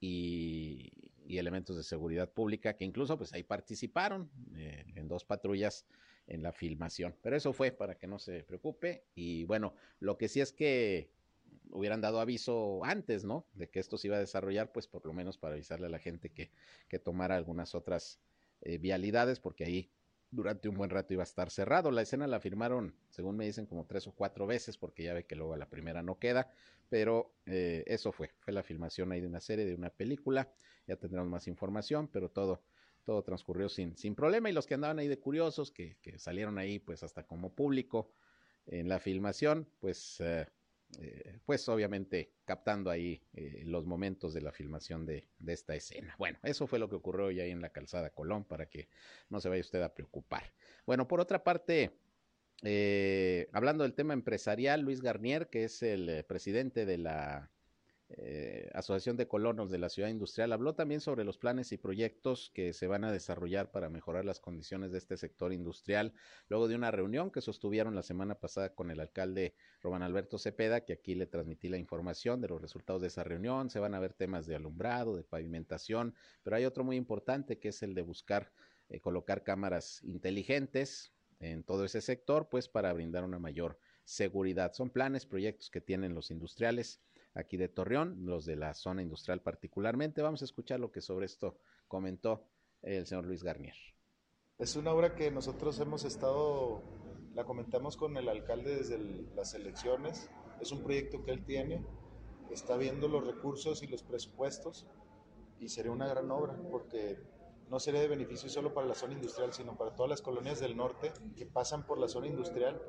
y, elementos de seguridad pública que incluso pues ahí participaron eh, en dos patrullas en la filmación. Pero eso fue para que no se preocupe. Y bueno, lo que sí es que hubieran dado aviso antes, ¿no? De que esto se iba a desarrollar, pues por lo menos para avisarle a la gente que, que tomara algunas otras eh, vialidades, porque ahí durante un buen rato iba a estar cerrado. La escena la firmaron, según me dicen, como tres o cuatro veces, porque ya ve que luego a la primera no queda, pero eh, eso fue, fue la filmación ahí de una serie, de una película, ya tendremos más información, pero todo, todo transcurrió sin, sin problema, y los que andaban ahí de curiosos, que, que salieron ahí pues hasta como público en la filmación, pues... Eh, eh, pues obviamente captando ahí eh, los momentos de la filmación de, esta escena. Bueno, eso fue lo que ocurrió ya ahí en la calzada Colón para que no se vaya usted a preocupar. Bueno, por otra parte, eh, hablando del tema empresarial, Luis Garnier, que es el presidente de la eh, Asociación de Colonos de la Ciudad Industrial, habló también sobre los planes y proyectos que se van a desarrollar para mejorar las condiciones de este sector industrial, luego de una reunión que sostuvieron la semana pasada con el alcalde Román Alberto Cepeda, que aquí le transmití la información de los resultados de esa reunión, se van a ver temas de alumbrado, de pavimentación, pero hay otro muy importante que es el de buscar eh, colocar cámaras inteligentes en todo ese sector, pues para brindar una mayor seguridad. Son planes, proyectos que tienen los industriales aquí de Torreón, los de la zona industrial particularmente. Vamos a escuchar lo que sobre esto comentó el señor Luis Garnier. Es una obra que nosotros hemos estado, la comentamos con el alcalde desde las elecciones, es un proyecto que él tiene, está viendo los recursos y los presupuestos y sería una gran obra porque no sería de beneficio solo para la zona industrial, sino para todas las colonias del norte que pasan por la zona industrial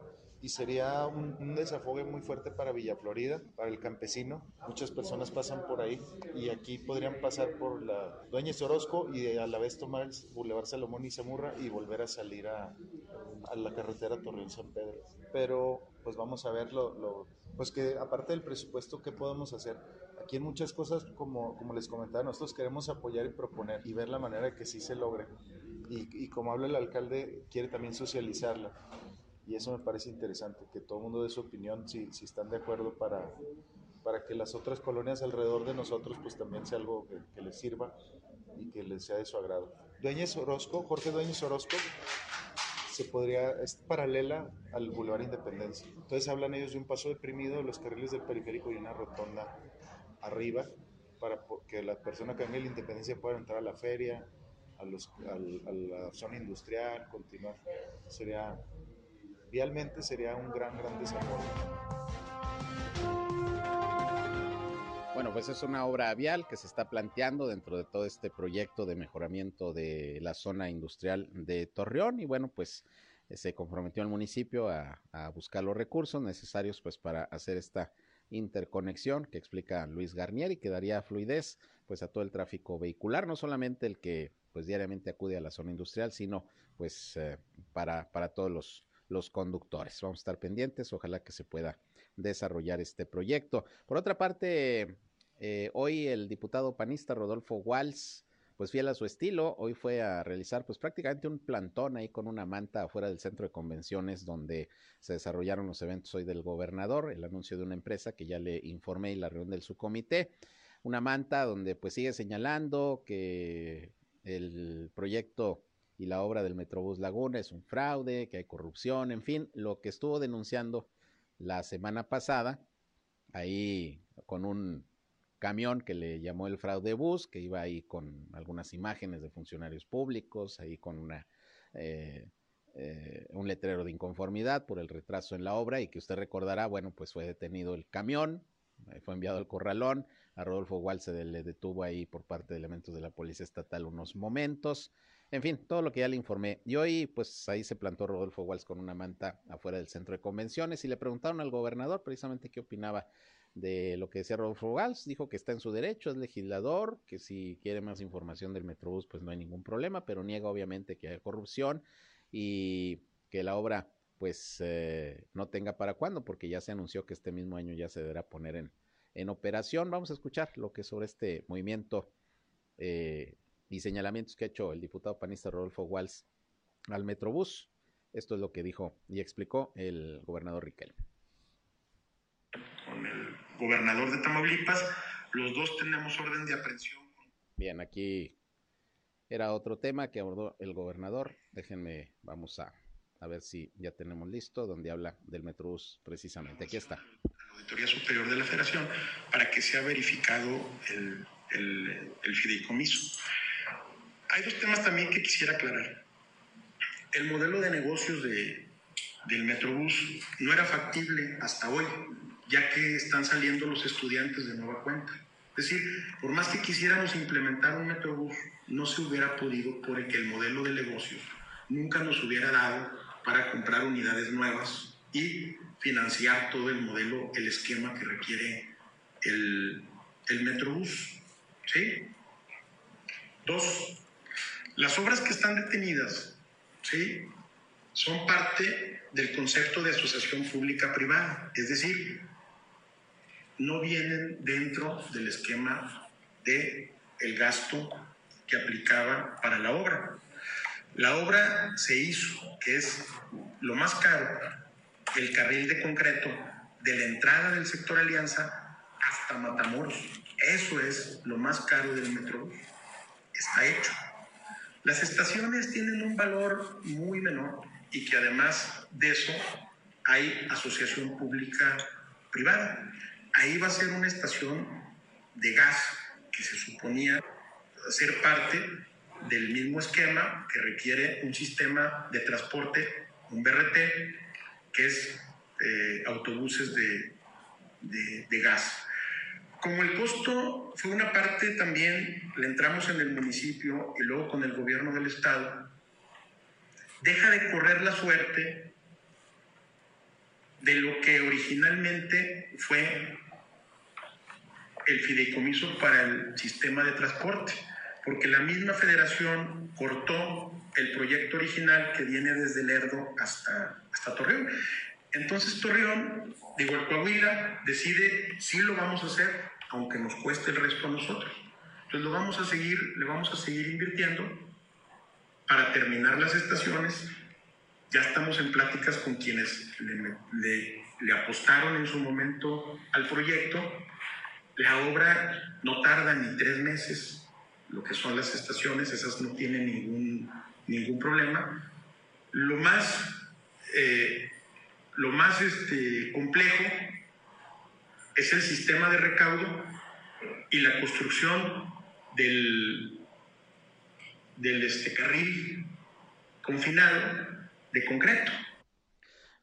y sería un, un, desafogue muy fuerte para Villa Florida, para el campesino. Muchas personas pasan por ahí y aquí podrían pasar por la Dueñez Orozco y a la vez tomar el Boulevard Salomón y Zamurra y volver a salir a, a la carretera Torreón-San Pedro. Pero pues vamos a ver lo, lo, pues que aparte del presupuesto, ¿qué podemos hacer? Aquí en muchas cosas, como, como les comentaba, nosotros queremos apoyar y proponer y ver la manera de que sí se logre. Y, y como habla el alcalde, quiere también socializarla y eso me parece interesante, que todo el mundo dé su opinión si, si están de acuerdo para, para que las otras colonias alrededor de nosotros pues también sea algo que, que les sirva y que les sea de su agrado. Dueñez Orozco, Jorge Dueñez Orozco, se podría, es paralela al Boulevard Independencia. Entonces hablan ellos de un paso deprimido, los carriles del periférico y una rotonda arriba para que la persona que venga la Independencia pueda entrar a la feria, a, los, a la zona industrial, continuar. Sería vialmente sería un gran, gran desarrollo. Bueno, pues es una obra vial que se está planteando dentro de todo este proyecto de mejoramiento de la zona industrial de Torreón y bueno, pues se comprometió el municipio a, a buscar los recursos necesarios pues para hacer esta interconexión que explica Luis Garnier y que daría fluidez pues a todo el tráfico vehicular, no solamente el que pues diariamente acude a la zona industrial, sino pues eh, para, para todos los los conductores. Vamos a estar pendientes, ojalá que se pueda desarrollar este proyecto. Por otra parte, eh, hoy el diputado panista Rodolfo Walls, pues fiel a su estilo, hoy fue a realizar pues prácticamente un plantón ahí con una manta afuera del centro de convenciones donde se desarrollaron los eventos hoy del gobernador, el anuncio de una empresa que ya le informé y la reunión del subcomité, una manta donde pues sigue señalando que el proyecto y la obra del Metrobús Laguna es un fraude, que hay corrupción, en fin, lo que estuvo denunciando la semana pasada, ahí con un camión que le llamó el fraude bus, que iba ahí con algunas imágenes de funcionarios públicos, ahí con una eh, eh, un letrero de inconformidad por el retraso en la obra y que usted recordará, bueno, pues fue detenido el camión, eh, fue enviado al corralón, a Rodolfo Walse le detuvo ahí por parte de elementos de la Policía Estatal unos momentos, en fin, todo lo que ya le informé. Y hoy, pues ahí se plantó Rodolfo Walsh con una manta afuera del centro de convenciones y le preguntaron al gobernador precisamente qué opinaba de lo que decía Rodolfo Gals, dijo que está en su derecho, es legislador, que si quiere más información del Metrobús, pues no hay ningún problema, pero niega obviamente que haya corrupción y que la obra pues eh, no tenga para cuándo, porque ya se anunció que este mismo año ya se deberá poner en, en operación. Vamos a escuchar lo que sobre este movimiento eh, y señalamientos que ha hecho el diputado panista Rodolfo Walls al Metrobús. Esto es lo que dijo y explicó el gobernador Riquelme. Con el gobernador de Tamaulipas, los dos tenemos orden de aprehensión. Bien, aquí era otro tema que abordó el gobernador. Déjenme, vamos a, a ver si ya tenemos listo, donde habla del Metrobús precisamente. Aquí está. La Auditoría Superior de la Federación para que sea verificado el, el, el fideicomiso. Hay dos temas también que quisiera aclarar. El modelo de negocios de, del Metrobús no era factible hasta hoy, ya que están saliendo los estudiantes de nueva cuenta. Es decir, por más que quisiéramos implementar un Metrobús, no se hubiera podido porque el modelo de negocios nunca nos hubiera dado para comprar unidades nuevas y financiar todo el modelo, el esquema que requiere el, el Metrobús. ¿Sí? Dos, las obras que están detenidas, ¿sí? Son parte del concepto de asociación pública-privada, es decir, no vienen dentro del esquema de el gasto que aplicaba para la obra. La obra se hizo, que es lo más caro, el carril de concreto de la entrada del sector Alianza hasta Matamoros. Eso es lo más caro del metro. Está hecho. Las estaciones tienen un valor muy menor y que además de eso hay asociación pública privada. Ahí va a ser una estación de gas que se suponía ser parte del mismo esquema que requiere un sistema de transporte, un BRT, que es eh, autobuses de, de, de gas. Como el costo fue una parte también, le entramos en el municipio y luego con el gobierno del estado, deja de correr la suerte de lo que originalmente fue el fideicomiso para el sistema de transporte, porque la misma federación cortó el proyecto original que viene desde Lerdo hasta, hasta Torreón. Entonces Torreón, digo, el Coahuila decide si lo vamos a hacer, aunque nos cueste el resto a nosotros. Entonces lo vamos a seguir, le vamos a seguir invirtiendo para terminar las estaciones. Ya estamos en pláticas con quienes le, apostaron en su momento al proyecto. La obra no tarda ni tres meses, lo que son las estaciones, esas no tienen ningún, ningún problema. Lo más, eh, lo más este, complejo es el sistema de recaudo y la construcción del, del este, carril confinado de concreto.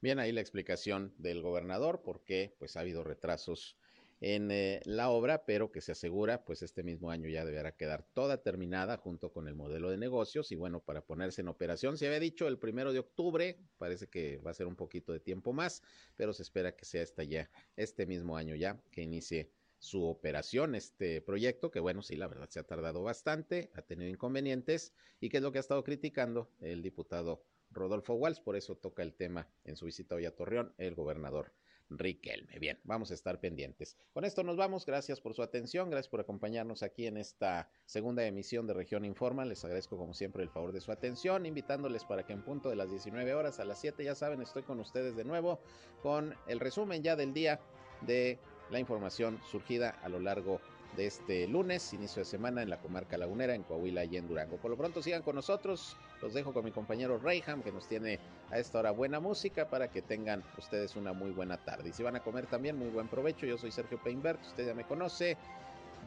Bien, ahí la explicación del gobernador, porque pues ha habido retrasos en eh, la obra, pero que se asegura, pues este mismo año ya deberá quedar toda terminada junto con el modelo de negocios y bueno, para ponerse en operación, se había dicho el primero de octubre, parece que va a ser un poquito de tiempo más, pero se espera que sea ya, este mismo año ya, que inicie su operación, este proyecto, que bueno, sí, la verdad se ha tardado bastante, ha tenido inconvenientes y que es lo que ha estado criticando el diputado Rodolfo Walls, por eso toca el tema en su visita hoy a Torreón, el gobernador Riquelme. Bien, vamos a estar pendientes. Con esto nos vamos. Gracias por su atención. Gracias por acompañarnos aquí en esta segunda emisión de Región Informa. Les agradezco como siempre el favor de su atención, invitándoles para que en punto de las 19 horas a las 7, ya saben, estoy con ustedes de nuevo con el resumen ya del día de la información surgida a lo largo de este lunes, inicio de semana en la comarca lagunera, en Coahuila y en Durango. Por lo pronto sigan con nosotros, los dejo con mi compañero Reyham, que nos tiene a esta hora buena música para que tengan ustedes una muy buena tarde. Y si van a comer también, muy buen provecho. Yo soy Sergio Peinbert, usted ya me conoce.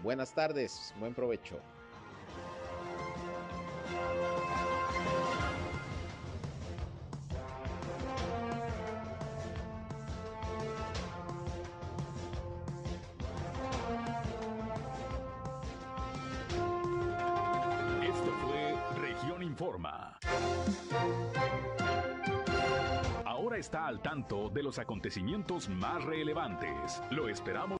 Buenas tardes, buen provecho. De los acontecimientos más relevantes. Lo esperamos.